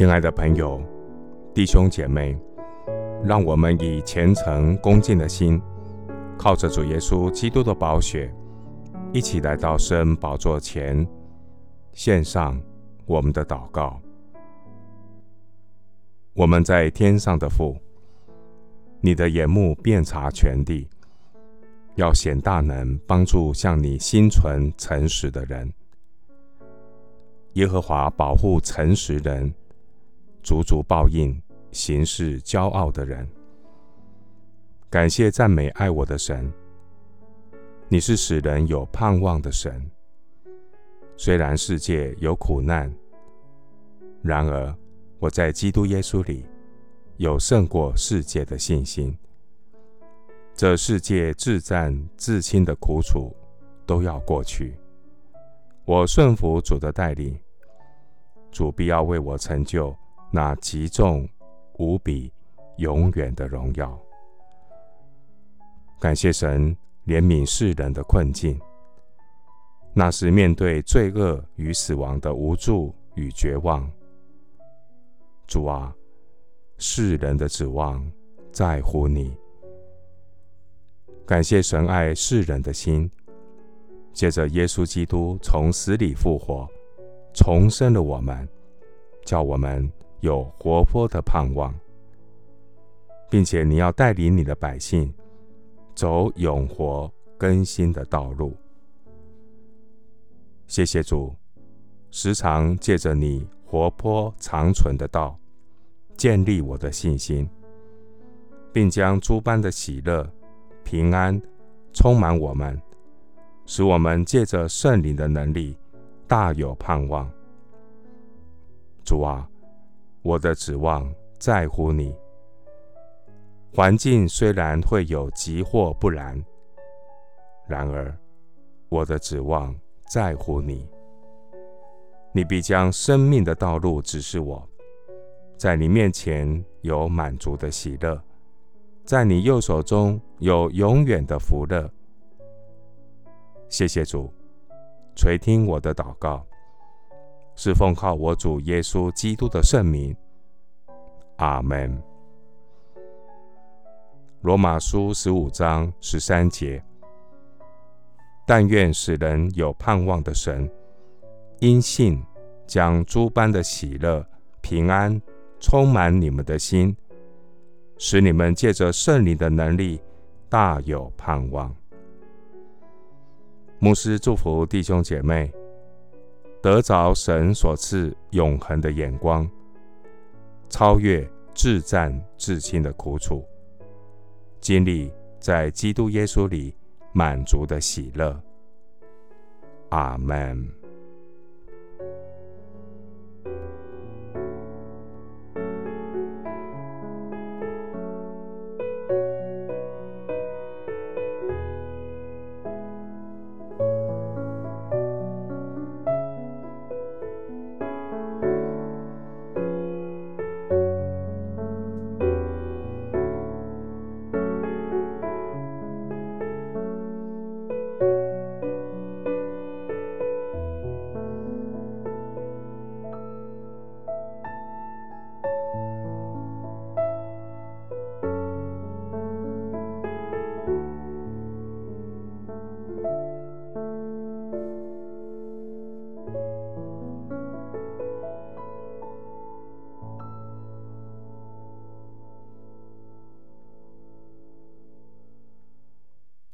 亲爱的朋友、弟兄姐妹，让我们以虔诚恭敬的心，靠着主耶稣基督的宝血，一起来到圣宝座前，献上我们的祷告。我们在天上的父，你的眼目遍察全地，要显大能，帮助向你心存诚实的人。耶和华保护诚实人。足足报应行事骄傲的人。感谢赞美爱我的神，你是使人有盼望的神。虽然世界有苦难，然而我在基督耶稣里有胜过世界的信心。这世界至暂至轻的苦楚都要过去，我顺服主的带领，主必要为我成就。那极重无比、永远的荣耀。感谢神怜悯世人的困境。那是面对罪恶与死亡的无助与绝望，主啊，世人的指望在乎你。感谢神爱世人的心，借着耶稣基督从死里复活，重生了我们，叫我们。有活泼的盼望，并且你要带领你的百姓走永活更新的道路。谢谢主，时常借着你活泼长存的道，建立我的信心，并将诸般的喜乐、平安充满我们，使我们借着圣灵的能力，大有盼望。主啊。我的指望在乎你。环境虽然会有急或不然，然而我的指望在乎你。你必将生命的道路指示我，在你面前有满足的喜乐，在你右手中有永远的福乐。谢谢主，垂听我的祷告。是奉靠我主耶稣基督的圣名，阿门。罗马书十五章十三节：但愿使人有盼望的神，因信将诸般的喜乐、平安充满你们的心，使你们借着圣灵的能力，大有盼望。牧师祝福弟兄姐妹。得着神所赐永恒的眼光，超越至赞至亲的苦楚，经历在基督耶稣里满足的喜乐。阿门。